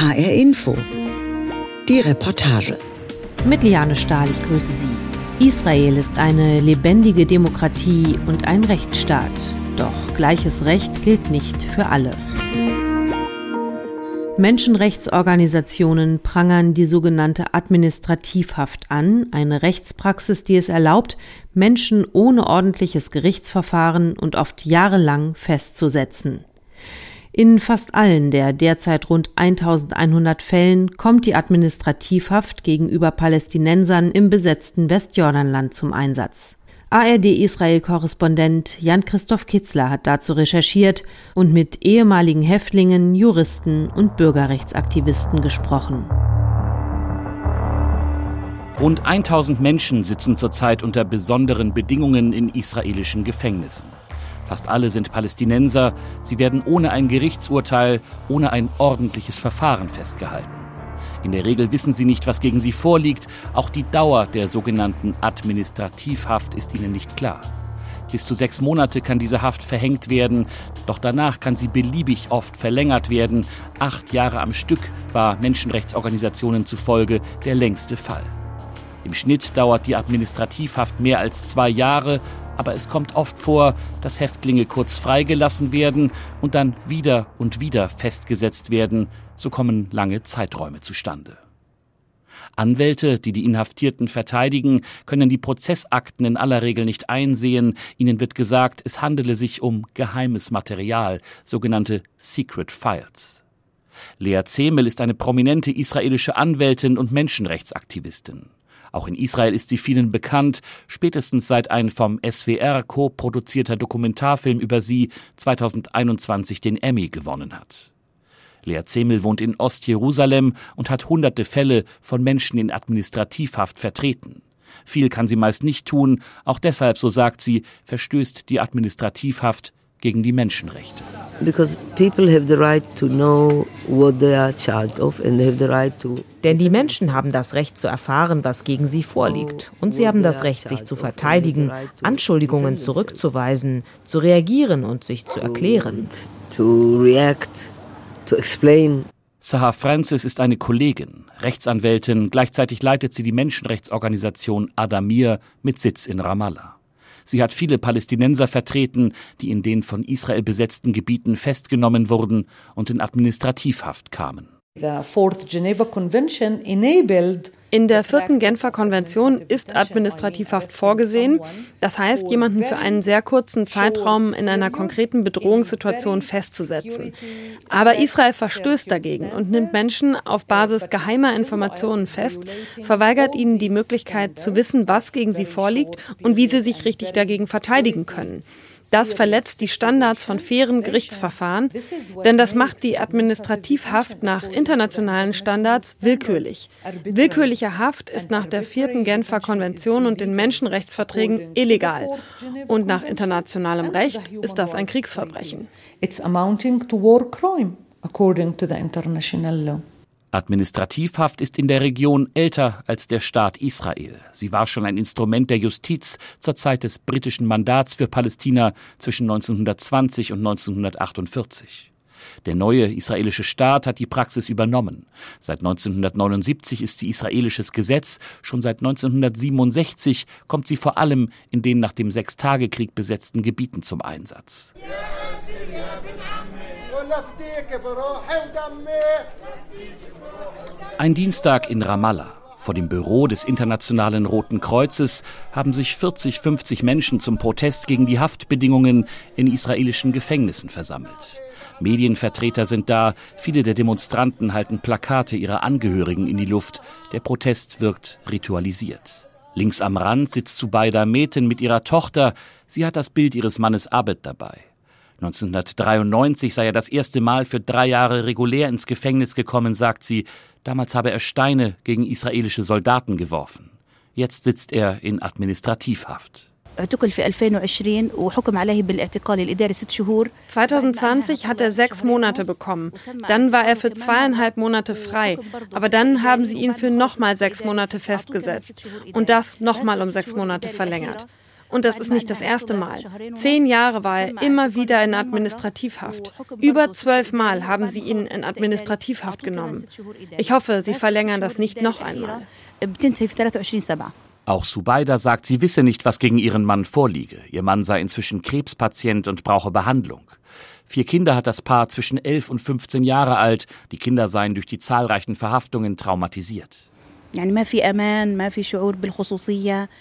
HR Info. Die Reportage. Mit Liane Stahl, ich grüße Sie. Israel ist eine lebendige Demokratie und ein Rechtsstaat. Doch gleiches Recht gilt nicht für alle. Menschenrechtsorganisationen prangern die sogenannte Administrativhaft an, eine Rechtspraxis, die es erlaubt, Menschen ohne ordentliches Gerichtsverfahren und oft jahrelang festzusetzen. In fast allen der derzeit rund 1100 Fällen kommt die Administrativhaft gegenüber Palästinensern im besetzten Westjordanland zum Einsatz. ARD-Israel-Korrespondent Jan-Christoph Kitzler hat dazu recherchiert und mit ehemaligen Häftlingen, Juristen und Bürgerrechtsaktivisten gesprochen. Rund 1000 Menschen sitzen zurzeit unter besonderen Bedingungen in israelischen Gefängnissen. Fast alle sind Palästinenser. Sie werden ohne ein Gerichtsurteil, ohne ein ordentliches Verfahren festgehalten. In der Regel wissen sie nicht, was gegen sie vorliegt. Auch die Dauer der sogenannten Administrativhaft ist ihnen nicht klar. Bis zu sechs Monate kann diese Haft verhängt werden, doch danach kann sie beliebig oft verlängert werden. Acht Jahre am Stück war Menschenrechtsorganisationen zufolge der längste Fall. Im Schnitt dauert die Administrativhaft mehr als zwei Jahre, aber es kommt oft vor, dass Häftlinge kurz freigelassen werden und dann wieder und wieder festgesetzt werden, so kommen lange Zeiträume zustande. Anwälte, die die Inhaftierten verteidigen, können die Prozessakten in aller Regel nicht einsehen. Ihnen wird gesagt, es handele sich um geheimes Material, sogenannte Secret Files. Lea Zemel ist eine prominente israelische Anwältin und Menschenrechtsaktivistin. Auch in Israel ist sie vielen bekannt, spätestens seit ein vom SWR co-produzierter Dokumentarfilm über sie 2021 den Emmy gewonnen hat. Lea Zemel wohnt in Ostjerusalem und hat hunderte Fälle von Menschen in Administrativhaft vertreten. Viel kann sie meist nicht tun, auch deshalb, so sagt sie, verstößt die Administrativhaft gegen die Menschenrechte. Denn die Menschen haben das Recht zu erfahren, was gegen sie vorliegt. Und sie haben das Recht, sich zu verteidigen, Anschuldigungen zurückzuweisen, zu reagieren und sich zu erklären. Sahar Francis ist eine Kollegin, Rechtsanwältin, gleichzeitig leitet sie die Menschenrechtsorganisation Adamir mit Sitz in Ramallah. Sie hat viele Palästinenser vertreten, die in den von Israel besetzten Gebieten festgenommen wurden und in Administrativhaft kamen. In der vierten Genfer Konvention ist Administrativhaft vorgesehen. Das heißt, jemanden für einen sehr kurzen Zeitraum in einer konkreten Bedrohungssituation festzusetzen. Aber Israel verstößt dagegen und nimmt Menschen auf Basis geheimer Informationen fest, verweigert ihnen die Möglichkeit zu wissen, was gegen sie vorliegt und wie sie sich richtig dagegen verteidigen können. Das verletzt die Standards von fairen Gerichtsverfahren, denn das macht die Administrativhaft nach internationalen Standards willkürlich. Willkürliche Haft ist nach der vierten Genfer Konvention und den Menschenrechtsverträgen illegal. Und nach internationalem Recht ist das ein Kriegsverbrechen. It's amounting to war crime, according to the international law. Administrativhaft ist in der Region älter als der Staat Israel. Sie war schon ein Instrument der Justiz zur Zeit des britischen Mandats für Palästina zwischen 1920 und 1948. Der neue israelische Staat hat die Praxis übernommen. Seit 1979 ist sie israelisches Gesetz, schon seit 1967 kommt sie vor allem in den nach dem Sechstagekrieg besetzten Gebieten zum Einsatz. Ein Dienstag in Ramallah. Vor dem Büro des Internationalen Roten Kreuzes haben sich 40, 50 Menschen zum Protest gegen die Haftbedingungen in israelischen Gefängnissen versammelt. Medienvertreter sind da, viele der Demonstranten halten Plakate ihrer Angehörigen in die Luft. Der Protest wirkt ritualisiert. Links am Rand sitzt Zubaida Meten mit ihrer Tochter. Sie hat das Bild ihres Mannes Abed dabei. 1993 sei er das erste Mal für drei Jahre regulär ins Gefängnis gekommen, sagt sie. Damals habe er Steine gegen israelische Soldaten geworfen. Jetzt sitzt er in Administrativhaft. 2020 hat er sechs Monate bekommen. Dann war er für zweieinhalb Monate frei. Aber dann haben sie ihn für nochmal sechs Monate festgesetzt. Und das nochmal um sechs Monate verlängert. Und das ist nicht das erste Mal. Zehn Jahre war er immer wieder in Administrativhaft. Über zwölf Mal haben sie ihn in Administrativhaft genommen. Ich hoffe, sie verlängern das nicht noch einmal. Auch Subaida sagt, sie wisse nicht, was gegen ihren Mann vorliege. Ihr Mann sei inzwischen Krebspatient und brauche Behandlung. Vier Kinder hat das Paar zwischen 11 und 15 Jahre alt. Die Kinder seien durch die zahlreichen Verhaftungen traumatisiert.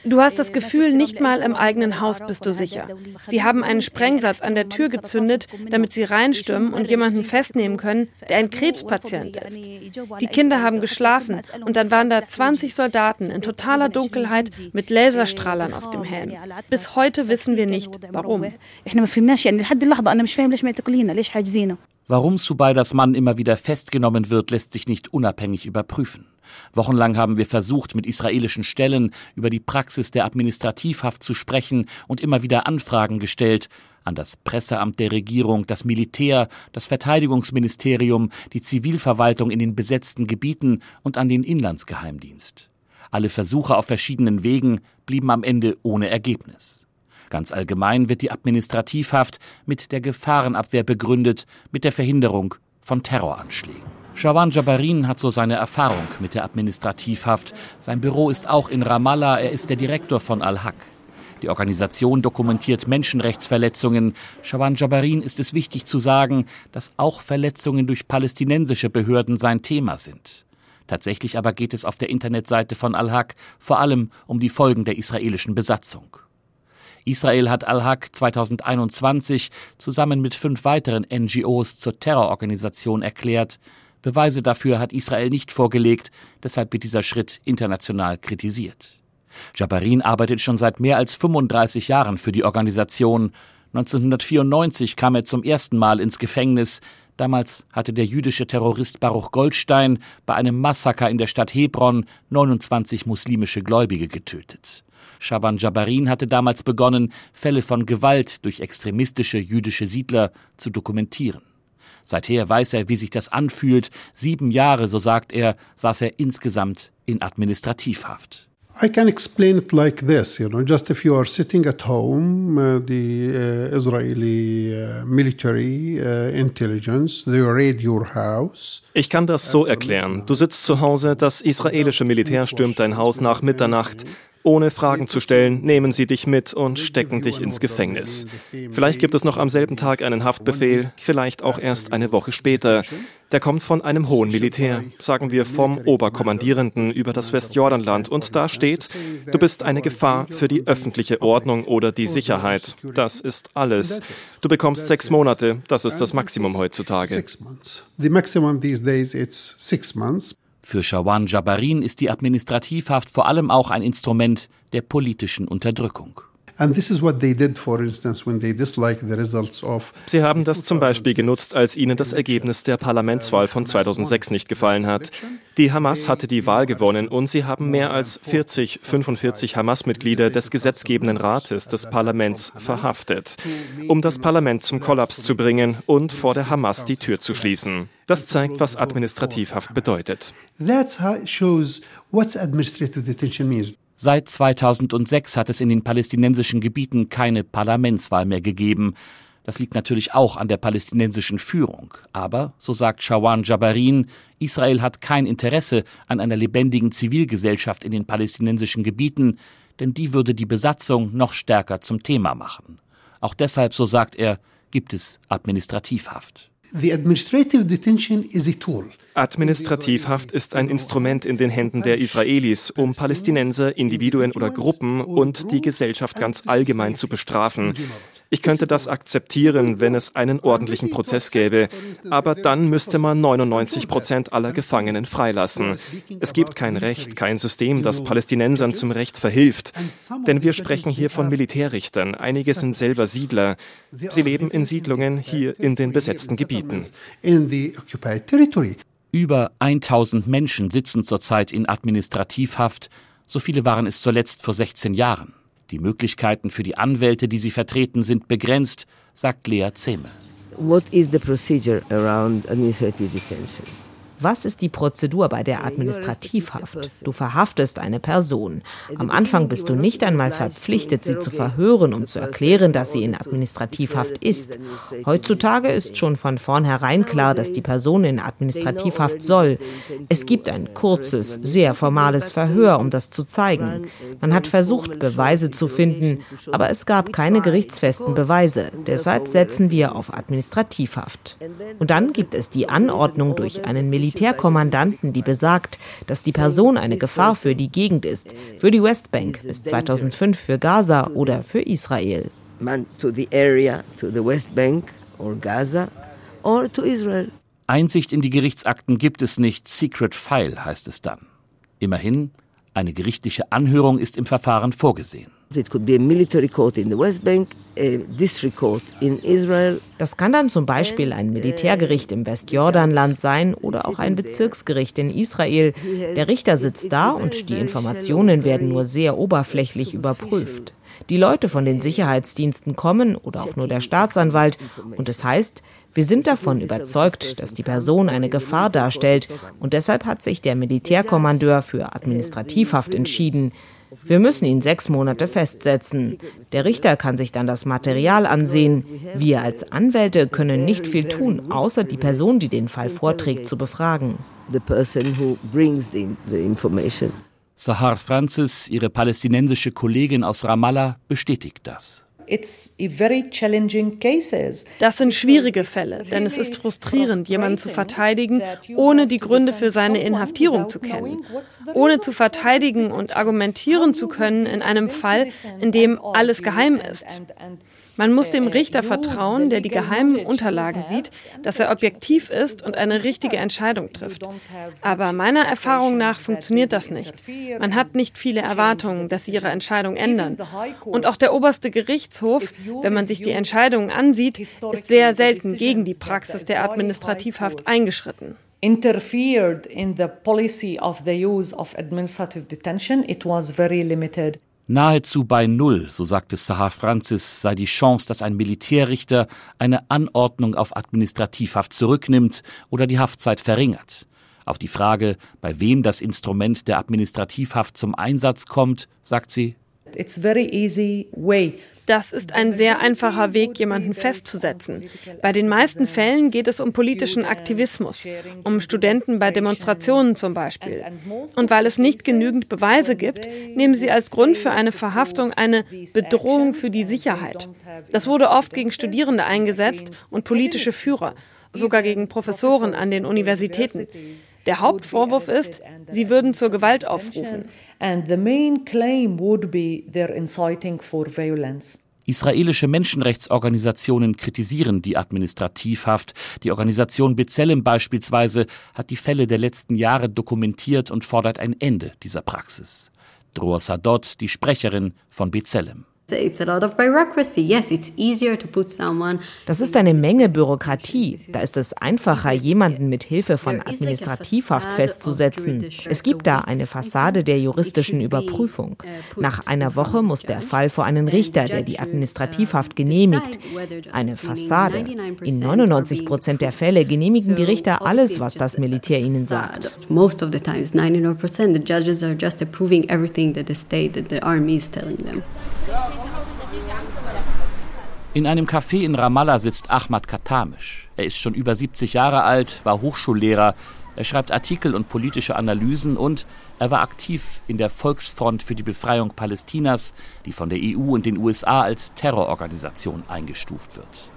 Du hast das Gefühl, nicht mal im eigenen Haus bist du sicher. Sie haben einen Sprengsatz an der Tür gezündet, damit sie reinstürmen und jemanden festnehmen können, der ein Krebspatient ist. Die Kinder haben geschlafen und dann waren da 20 Soldaten in totaler Dunkelheit mit Laserstrahlern auf dem Helm. Bis heute wissen wir nicht, warum. Warum Subaidas Mann immer wieder festgenommen wird, lässt sich nicht unabhängig überprüfen. Wochenlang haben wir versucht, mit israelischen Stellen über die Praxis der Administrativhaft zu sprechen und immer wieder Anfragen gestellt an das Presseamt der Regierung, das Militär, das Verteidigungsministerium, die Zivilverwaltung in den besetzten Gebieten und an den Inlandsgeheimdienst. Alle Versuche auf verschiedenen Wegen blieben am Ende ohne Ergebnis. Ganz allgemein wird die Administrativhaft mit der Gefahrenabwehr begründet, mit der Verhinderung von Terroranschlägen. Shawan Jabarin hat so seine Erfahrung mit der Administrativhaft. Sein Büro ist auch in Ramallah. Er ist der Direktor von Al-Haq. Die Organisation dokumentiert Menschenrechtsverletzungen. Shawan Jabarin ist es wichtig zu sagen, dass auch Verletzungen durch palästinensische Behörden sein Thema sind. Tatsächlich aber geht es auf der Internetseite von Al-Haq vor allem um die Folgen der israelischen Besatzung. Israel hat Al-Haq 2021 zusammen mit fünf weiteren NGOs zur Terrororganisation erklärt. Beweise dafür hat Israel nicht vorgelegt, deshalb wird dieser Schritt international kritisiert. Jabarin arbeitet schon seit mehr als 35 Jahren für die Organisation. 1994 kam er zum ersten Mal ins Gefängnis. Damals hatte der jüdische Terrorist Baruch Goldstein bei einem Massaker in der Stadt Hebron 29 muslimische Gläubige getötet. Shaban Jabarin hatte damals begonnen, Fälle von Gewalt durch extremistische jüdische Siedler zu dokumentieren. Seither weiß er, wie sich das anfühlt. Sieben Jahre, so sagt er, saß er insgesamt in Administrativhaft. I can explain it like this, you know, just if you are sitting at home, uh, the uh, Israeli uh, military uh, intelligence, they raid your house. Ich kann das so erklären. Du sitzt zu Hause, das israelische Militär stürmt dein Haus nach Mitternacht. Ohne Fragen zu stellen, nehmen sie dich mit und stecken dich ins Gefängnis. Vielleicht gibt es noch am selben Tag einen Haftbefehl, vielleicht auch erst eine Woche später. Der kommt von einem hohen Militär, sagen wir vom Oberkommandierenden über das Westjordanland. Und da steht, du bist eine Gefahr für die öffentliche Ordnung oder die Sicherheit. Das ist alles. Du bekommst sechs Monate, das ist das Maximum heutzutage. Für Shawan Jabarin ist die Administrativhaft vor allem auch ein Instrument der politischen Unterdrückung. Sie haben das zum Beispiel genutzt, als ihnen das Ergebnis der Parlamentswahl von 2006 nicht gefallen hat. Die Hamas hatte die Wahl gewonnen und sie haben mehr als 40, 45 Hamas-Mitglieder des gesetzgebenden Rates des Parlaments verhaftet, um das Parlament zum Kollaps zu bringen und vor der Hamas die Tür zu schließen. Das zeigt, was Administrativhaft bedeutet. That shows what administrative detention means. Seit 2006 hat es in den palästinensischen Gebieten keine Parlamentswahl mehr gegeben. Das liegt natürlich auch an der palästinensischen Führung. Aber, so sagt Shawan Jabarin, Israel hat kein Interesse an einer lebendigen Zivilgesellschaft in den palästinensischen Gebieten, denn die würde die Besatzung noch stärker zum Thema machen. Auch deshalb, so sagt er, gibt es Administrativhaft. Administrativhaft ist ein Instrument in den Händen der Israelis, um Palästinenser, Individuen oder Gruppen und die Gesellschaft ganz allgemein zu bestrafen. Ich könnte das akzeptieren, wenn es einen ordentlichen Prozess gäbe, aber dann müsste man 99 Prozent aller Gefangenen freilassen. Es gibt kein Recht, kein System, das Palästinensern zum Recht verhilft. Denn wir sprechen hier von Militärrichtern, einige sind selber Siedler. Sie leben in Siedlungen hier in den besetzten Gebieten. Über 1000 Menschen sitzen zurzeit in Administrativhaft, so viele waren es zuletzt vor 16 Jahren. Die Möglichkeiten für die Anwälte, die sie vertreten, sind begrenzt, sagt Lea Zehme. What is the procedure around administrative detention? Was ist die Prozedur bei der Administrativhaft? Du verhaftest eine Person. Am Anfang bist du nicht einmal verpflichtet, sie zu verhören, um zu erklären, dass sie in Administrativhaft ist. Heutzutage ist schon von vornherein klar, dass die Person in Administrativhaft soll. Es gibt ein kurzes, sehr formales Verhör, um das zu zeigen. Man hat versucht, Beweise zu finden, aber es gab keine gerichtsfesten Beweise. Deshalb setzen wir auf Administrativhaft. Und dann gibt es die Anordnung durch einen Militär Militärkommandanten, die besagt, dass die Person eine Gefahr für die Gegend ist, für die Westbank, bis 2005 für Gaza oder für Israel. Einsicht in die Gerichtsakten gibt es nicht, Secret File heißt es dann. Immerhin, eine gerichtliche Anhörung ist im Verfahren vorgesehen. Das kann dann zum Beispiel ein Militärgericht im Westjordanland sein oder auch ein Bezirksgericht in Israel. Der Richter sitzt da und die Informationen werden nur sehr oberflächlich überprüft. Die Leute von den Sicherheitsdiensten kommen oder auch nur der Staatsanwalt und es heißt, wir sind davon überzeugt, dass die Person eine Gefahr darstellt und deshalb hat sich der Militärkommandeur für Administrativhaft entschieden. Wir müssen ihn sechs Monate festsetzen. Der Richter kann sich dann das Material ansehen. Wir als Anwälte können nicht viel tun, außer die Person, die den Fall vorträgt, zu befragen. Sahar Francis, ihre palästinensische Kollegin aus Ramallah, bestätigt das. Das sind schwierige Fälle, denn es ist frustrierend, jemanden zu verteidigen, ohne die Gründe für seine Inhaftierung zu kennen, ohne zu verteidigen und argumentieren zu können in einem Fall, in dem alles geheim ist. Man muss dem Richter vertrauen, der die geheimen Unterlagen sieht, dass er objektiv ist und eine richtige Entscheidung trifft. Aber meiner Erfahrung nach funktioniert das nicht. Man hat nicht viele Erwartungen, dass sie ihre Entscheidung ändern. Und auch der oberste Gerichtshof, wenn man sich die Entscheidungen ansieht, ist sehr selten gegen die Praxis der Administrativhaft eingeschritten interfered in the policy of the use of administrative detention. It was very limited. Nahezu bei Null, so sagte Sahar Francis, sei die Chance, dass ein Militärrichter eine Anordnung auf Administrativhaft zurücknimmt oder die Haftzeit verringert. Auf die Frage, bei wem das Instrument der Administrativhaft zum Einsatz kommt, sagt sie, It's very easy way das ist ein sehr einfacher Weg, jemanden festzusetzen. Bei den meisten Fällen geht es um politischen Aktivismus, um Studenten bei Demonstrationen zum Beispiel. Und weil es nicht genügend Beweise gibt, nehmen sie als Grund für eine Verhaftung eine Bedrohung für die Sicherheit. Das wurde oft gegen Studierende eingesetzt und politische Führer, sogar gegen Professoren an den Universitäten. Der Hauptvorwurf ist, sie würden zur Gewalt aufrufen. And the main claim would be they're inciting for violence. Israelische Menschenrechtsorganisationen kritisieren die Administrativhaft. Die Organisation Bezellem beispielsweise hat die Fälle der letzten Jahre dokumentiert und fordert ein Ende dieser Praxis. Dror Sadot, die Sprecherin von Bezellem. Das ist eine Menge Bürokratie. Da ist es einfacher, jemanden mit Hilfe von Administrativhaft festzusetzen. Es gibt da eine Fassade der juristischen Überprüfung. Uh, Nach einer Woche muss der Fall vor einen Richter, der die Administrativhaft genehmigt. Eine Fassade. In 99 Prozent der Fälle genehmigen die Richter alles, was das Militär ihnen sagt. Most of the times, 99%, the judges are just approving everything that the state, that the army is telling them. In einem Café in Ramallah sitzt Ahmad Katamisch. Er ist schon über 70 Jahre alt, war Hochschullehrer. Er schreibt Artikel und politische Analysen und er war aktiv in der Volksfront für die Befreiung Palästinas, die von der EU und den USA als Terrororganisation eingestuft wird.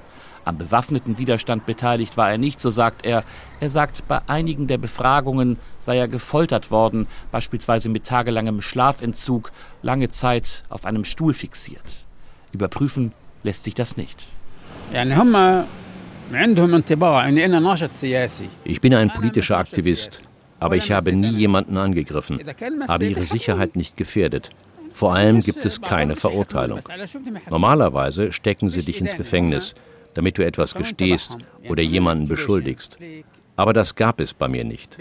Am bewaffneten Widerstand beteiligt war er nicht, so sagt er. Er sagt, bei einigen der Befragungen sei er gefoltert worden, beispielsweise mit tagelangem Schlafentzug, lange Zeit auf einem Stuhl fixiert. Überprüfen lässt sich das nicht. Ich bin ein politischer Aktivist, aber ich habe nie jemanden angegriffen, habe ihre Sicherheit nicht gefährdet. Vor allem gibt es keine Verurteilung. Normalerweise stecken sie dich ins Gefängnis, damit du etwas gestehst oder jemanden beschuldigst. Aber das gab es bei mir nicht.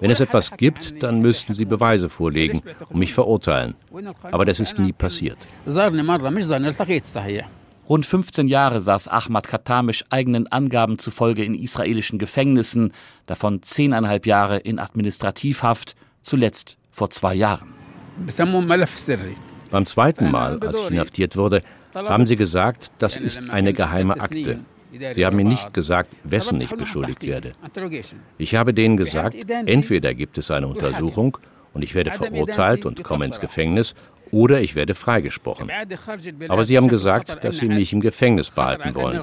Wenn es etwas gibt, dann müssten sie Beweise vorlegen und mich verurteilen. Aber das ist nie passiert. Rund 15 Jahre saß Ahmad Katamisch eigenen Angaben zufolge in israelischen Gefängnissen, davon zehneinhalb Jahre in Administrativhaft, zuletzt vor zwei Jahren. Beim zweiten Mal, als ich inhaftiert wurde, haben sie gesagt, das ist eine geheime Akte. Sie haben mir nicht gesagt, wessen ich beschuldigt werde. Ich habe denen gesagt, entweder gibt es eine Untersuchung und ich werde verurteilt und komme ins Gefängnis, oder ich werde freigesprochen. Aber sie haben gesagt, dass sie mich im Gefängnis behalten wollen.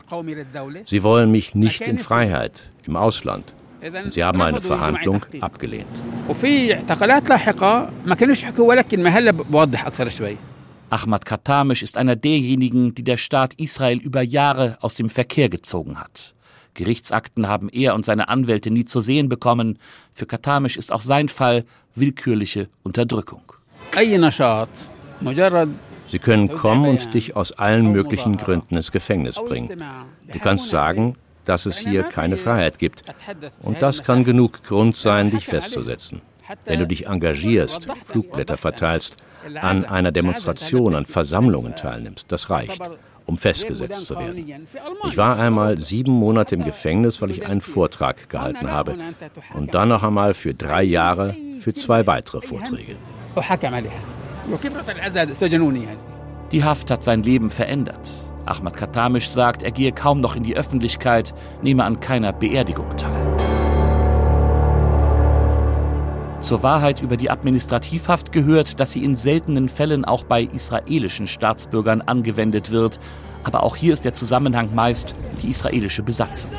Sie wollen mich nicht in Freiheit, im Ausland. Und sie haben eine Verhandlung abgelehnt. Ahmad Katamisch ist einer derjenigen, die der Staat Israel über Jahre aus dem Verkehr gezogen hat. Gerichtsakten haben er und seine Anwälte nie zu sehen bekommen. Für Katamisch ist auch sein Fall willkürliche Unterdrückung. Sie können kommen und dich aus allen möglichen Gründen ins Gefängnis bringen. Du kannst sagen, dass es hier keine Freiheit gibt. Und das kann genug Grund sein, dich festzusetzen. Wenn du dich engagierst, Flugblätter verteilst, an einer Demonstration, an Versammlungen teilnimmst, das reicht, um festgesetzt zu werden. Ich war einmal sieben Monate im Gefängnis, weil ich einen Vortrag gehalten habe. Und dann noch einmal für drei Jahre für zwei weitere Vorträge. Die Haft hat sein Leben verändert. Ahmad Katamisch sagt, er gehe kaum noch in die Öffentlichkeit, nehme an keiner Beerdigung teil. Zur Wahrheit über die Administrativhaft gehört, dass sie in seltenen Fällen auch bei israelischen Staatsbürgern angewendet wird. Aber auch hier ist der Zusammenhang meist die israelische Besatzung.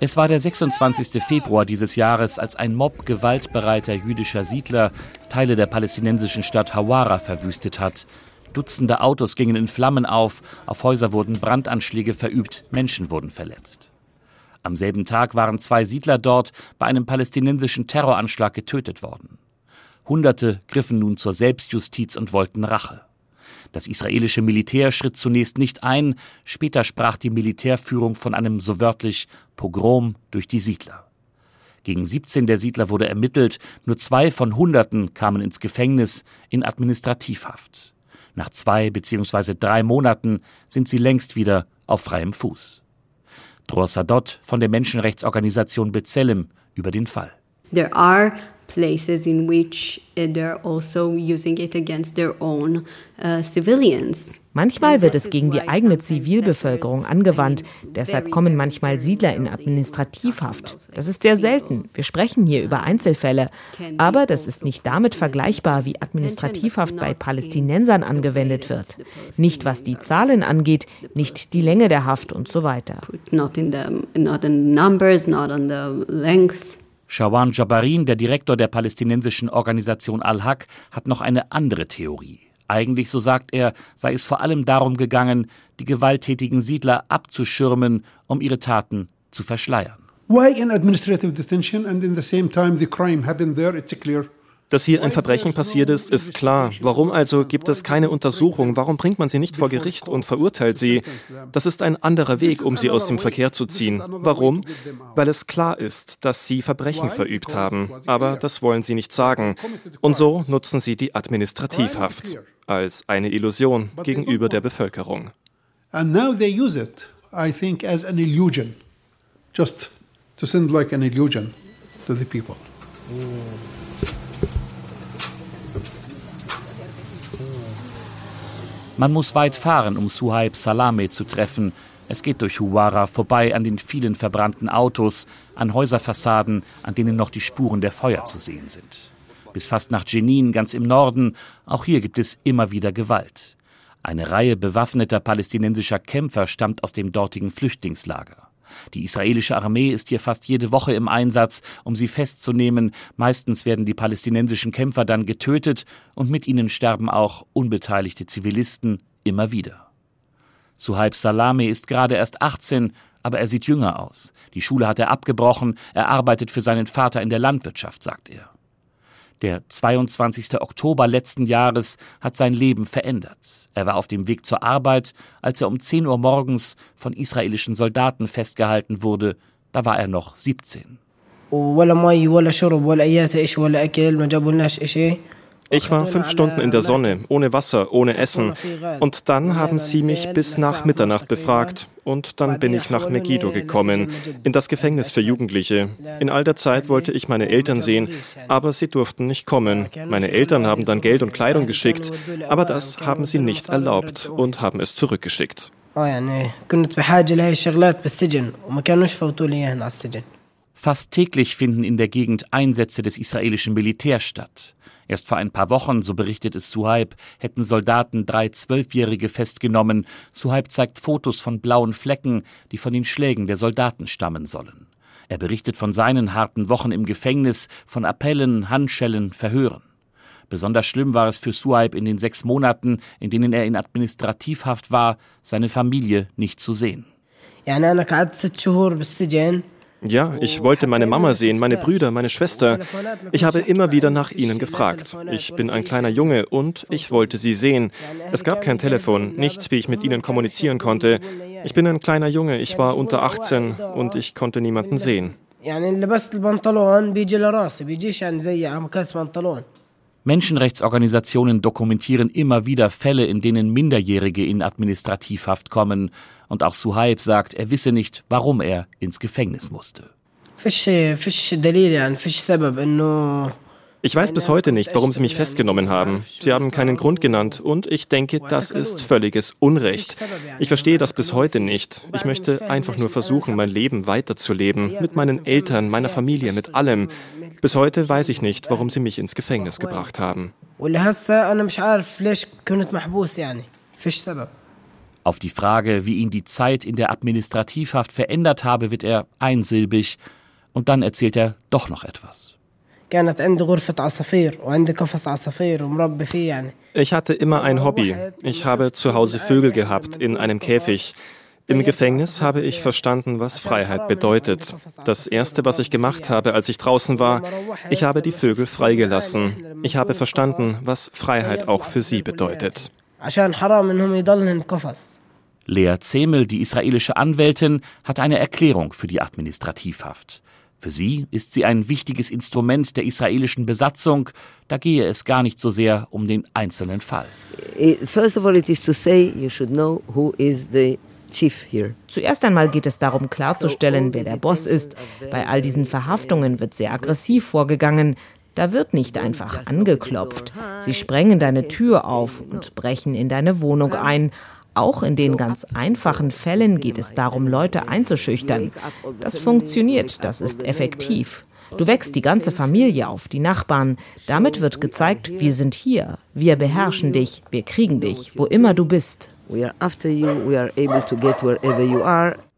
Es war der 26. Februar dieses Jahres, als ein Mob gewaltbereiter jüdischer Siedler Teile der palästinensischen Stadt Hawara verwüstet hat. Dutzende Autos gingen in Flammen auf, auf Häuser wurden Brandanschläge verübt, Menschen wurden verletzt. Am selben Tag waren zwei Siedler dort bei einem palästinensischen Terroranschlag getötet worden. Hunderte griffen nun zur Selbstjustiz und wollten Rache. Das israelische Militär schritt zunächst nicht ein, später sprach die Militärführung von einem so wörtlich Pogrom durch die Siedler. Gegen 17 der Siedler wurde ermittelt, nur zwei von Hunderten kamen ins Gefängnis in Administrativhaft. Nach zwei bzw. drei Monaten sind sie längst wieder auf freiem Fuß. Dror Sadot von der Menschenrechtsorganisation B'Tselem über den Fall. There are places in which uh, they're also using it against their own uh, civilians. Manchmal wird es gegen die eigene Zivilbevölkerung angewandt. Deshalb kommen manchmal Siedler in Administrativhaft. Das ist sehr selten. Wir sprechen hier über Einzelfälle. Aber das ist nicht damit vergleichbar, wie Administrativhaft bei Palästinensern angewendet wird. Nicht was die Zahlen angeht, nicht die Länge der Haft und so weiter. Not in the, not in numbers, not on the length. Shawan Jabarin, der Direktor der palästinensischen Organisation Al-Haq, hat noch eine andere Theorie. Eigentlich, so sagt er, sei es vor allem darum gegangen, die gewalttätigen Siedler abzuschirmen, um ihre Taten zu verschleiern. Why in administrative detention and in the same time the crime happened there, it's clear. Dass hier ein Verbrechen passiert ist, ist klar. Warum also gibt es keine Untersuchung? Warum bringt man sie nicht vor Gericht und verurteilt sie? Das ist ein anderer Weg, um sie aus dem Verkehr zu ziehen. Warum? Weil es klar ist, dass sie Verbrechen verübt haben. Aber das wollen sie nicht sagen. Und so nutzen sie die Administrativhaft als eine Illusion gegenüber der Bevölkerung. And now they use it, I think, as an illusion. Just to send like an illusion to the people. Man muss weit fahren, um Suhaib Salame zu treffen. Es geht durch Huwara vorbei an den vielen verbrannten Autos, an Häuserfassaden, an denen noch die Spuren der Feuer zu sehen sind. Bis fast nach Jenin, ganz im Norden, auch hier gibt es immer wieder Gewalt. Eine Reihe bewaffneter palästinensischer Kämpfer stammt aus dem dortigen Flüchtlingslager. Die israelische Armee ist hier fast jede Woche im Einsatz, um sie festzunehmen. Meistens werden die palästinensischen Kämpfer dann getötet und mit ihnen sterben auch unbeteiligte Zivilisten immer wieder. Suhaib Salame ist gerade erst 18, aber er sieht jünger aus. Die Schule hat er abgebrochen, er arbeitet für seinen Vater in der Landwirtschaft, sagt er. Der 22. Oktober letzten Jahres hat sein Leben verändert. Er war auf dem Weg zur Arbeit, als er um 10 Uhr morgens von israelischen Soldaten festgehalten wurde. Da war er noch 17. Ich war fünf Stunden in der Sonne, ohne Wasser, ohne Essen. Und dann haben sie mich bis nach Mitternacht befragt. Und dann bin ich nach Megiddo gekommen, in das Gefängnis für Jugendliche. In all der Zeit wollte ich meine Eltern sehen, aber sie durften nicht kommen. Meine Eltern haben dann Geld und Kleidung geschickt, aber das haben sie nicht erlaubt und haben es zurückgeschickt. Fast täglich finden in der Gegend Einsätze des israelischen Militärs statt. Erst vor ein paar Wochen, so berichtet es Suhaib, hätten Soldaten drei Zwölfjährige festgenommen. Suhaib zeigt Fotos von blauen Flecken, die von den Schlägen der Soldaten stammen sollen. Er berichtet von seinen harten Wochen im Gefängnis, von Appellen, Handschellen, Verhören. Besonders schlimm war es für Suhaib in den sechs Monaten, in denen er in Administrativhaft war, seine Familie nicht zu sehen. Ja, ich wollte meine Mama sehen, meine Brüder, meine Schwester. Ich habe immer wieder nach ihnen gefragt. Ich bin ein kleiner Junge und ich wollte sie sehen. Es gab kein Telefon, nichts, wie ich mit ihnen kommunizieren konnte. Ich bin ein kleiner Junge, ich war unter 18 und ich konnte niemanden sehen. Menschenrechtsorganisationen dokumentieren immer wieder Fälle, in denen Minderjährige in Administrativhaft kommen. Und auch Suhaib sagt, er wisse nicht, warum er ins Gefängnis musste. Ich weiß bis heute nicht, warum sie mich festgenommen haben. Sie haben keinen Grund genannt und ich denke, das ist völliges Unrecht. Ich verstehe das bis heute nicht. Ich möchte einfach nur versuchen, mein Leben weiterzuleben, mit meinen Eltern, meiner Familie, mit allem. Bis heute weiß ich nicht, warum sie mich ins Gefängnis gebracht haben. Auf die Frage, wie ihn die Zeit in der Administrativhaft verändert habe, wird er einsilbig und dann erzählt er doch noch etwas. Ich hatte immer ein Hobby. Ich habe zu Hause Vögel gehabt in einem Käfig. Im Gefängnis habe ich verstanden, was Freiheit bedeutet. Das Erste, was ich gemacht habe, als ich draußen war, ich habe die Vögel freigelassen. Ich habe verstanden, was Freiheit auch für sie bedeutet. Lea Zemel, die israelische Anwältin, hat eine Erklärung für die Administrativhaft. Für sie ist sie ein wichtiges Instrument der israelischen Besatzung. Da gehe es gar nicht so sehr um den einzelnen Fall. Zuerst einmal geht es darum klarzustellen, wer der Boss ist. Bei all diesen Verhaftungen wird sehr aggressiv vorgegangen. Da wird nicht einfach angeklopft. Sie sprengen deine Tür auf und brechen in deine Wohnung ein. Auch in den ganz einfachen Fällen geht es darum, Leute einzuschüchtern. Das funktioniert, das ist effektiv. Du wächst die ganze Familie auf, die Nachbarn. Damit wird gezeigt, wir sind hier, wir beherrschen dich, wir kriegen dich, wo immer du bist.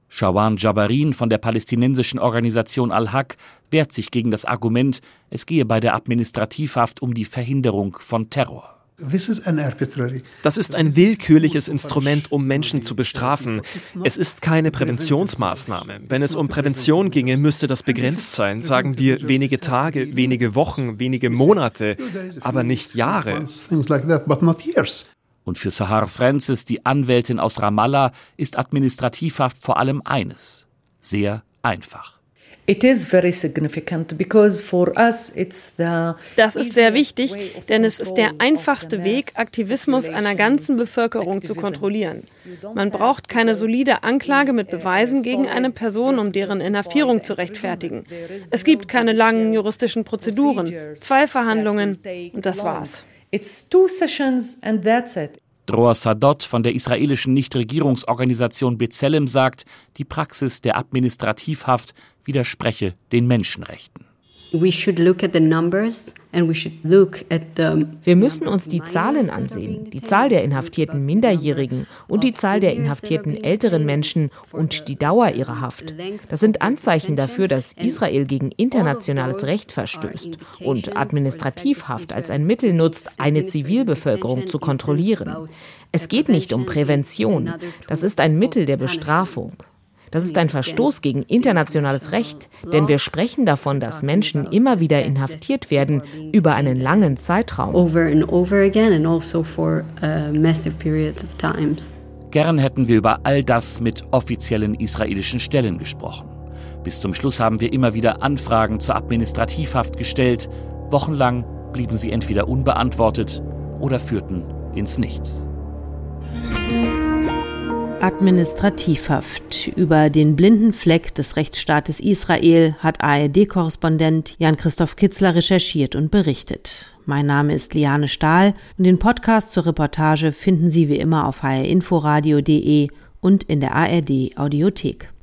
Shawan Jabarin von der palästinensischen Organisation Al-Haq wehrt sich gegen das Argument, es gehe bei der Administrativhaft um die Verhinderung von Terror. Das ist ein willkürliches Instrument, um Menschen zu bestrafen. Es ist keine Präventionsmaßnahme. Wenn es um Prävention ginge, müsste das begrenzt sein. Sagen wir wenige Tage, wenige Wochen, wenige Monate, aber nicht Jahre. Und für Sahar Francis, die Anwältin aus Ramallah, ist Administrativhaft vor allem eines. Sehr einfach. Das ist sehr wichtig, denn es ist der einfachste Weg, Aktivismus einer ganzen Bevölkerung zu kontrollieren. Man braucht keine solide Anklage mit Beweisen gegen eine Person, um deren Inhaftierung zu rechtfertigen. Es gibt keine langen juristischen Prozeduren, zwei Verhandlungen und das war's. It's two sessions and that's it. Dror Sadot von der israelischen Nichtregierungsorganisation B'Tselem sagt, die Praxis der Administrativhaft widerspreche den Menschenrechten. Wir müssen uns die Zahlen ansehen, die Zahl der inhaftierten Minderjährigen und die Zahl der inhaftierten älteren Menschen und die Dauer ihrer Haft. Das sind Anzeichen dafür, dass Israel gegen internationales Recht verstößt und Administrativhaft als ein Mittel nutzt, eine Zivilbevölkerung zu kontrollieren. Es geht nicht um Prävention, das ist ein Mittel der Bestrafung. Das ist ein Verstoß gegen internationales Recht, denn wir sprechen davon, dass Menschen immer wieder inhaftiert werden über einen langen Zeitraum. Also Gern hätten wir über all das mit offiziellen israelischen Stellen gesprochen. Bis zum Schluss haben wir immer wieder Anfragen zur Administrativhaft gestellt. Wochenlang blieben sie entweder unbeantwortet oder führten ins Nichts. Administrativhaft. Über den blinden Fleck des Rechtsstaates Israel hat ARD-Korrespondent Jan-Christoph Kitzler recherchiert und berichtet. Mein Name ist Liane Stahl und den Podcast zur Reportage finden Sie wie immer auf hrinforadio.de und in der ARD Audiothek.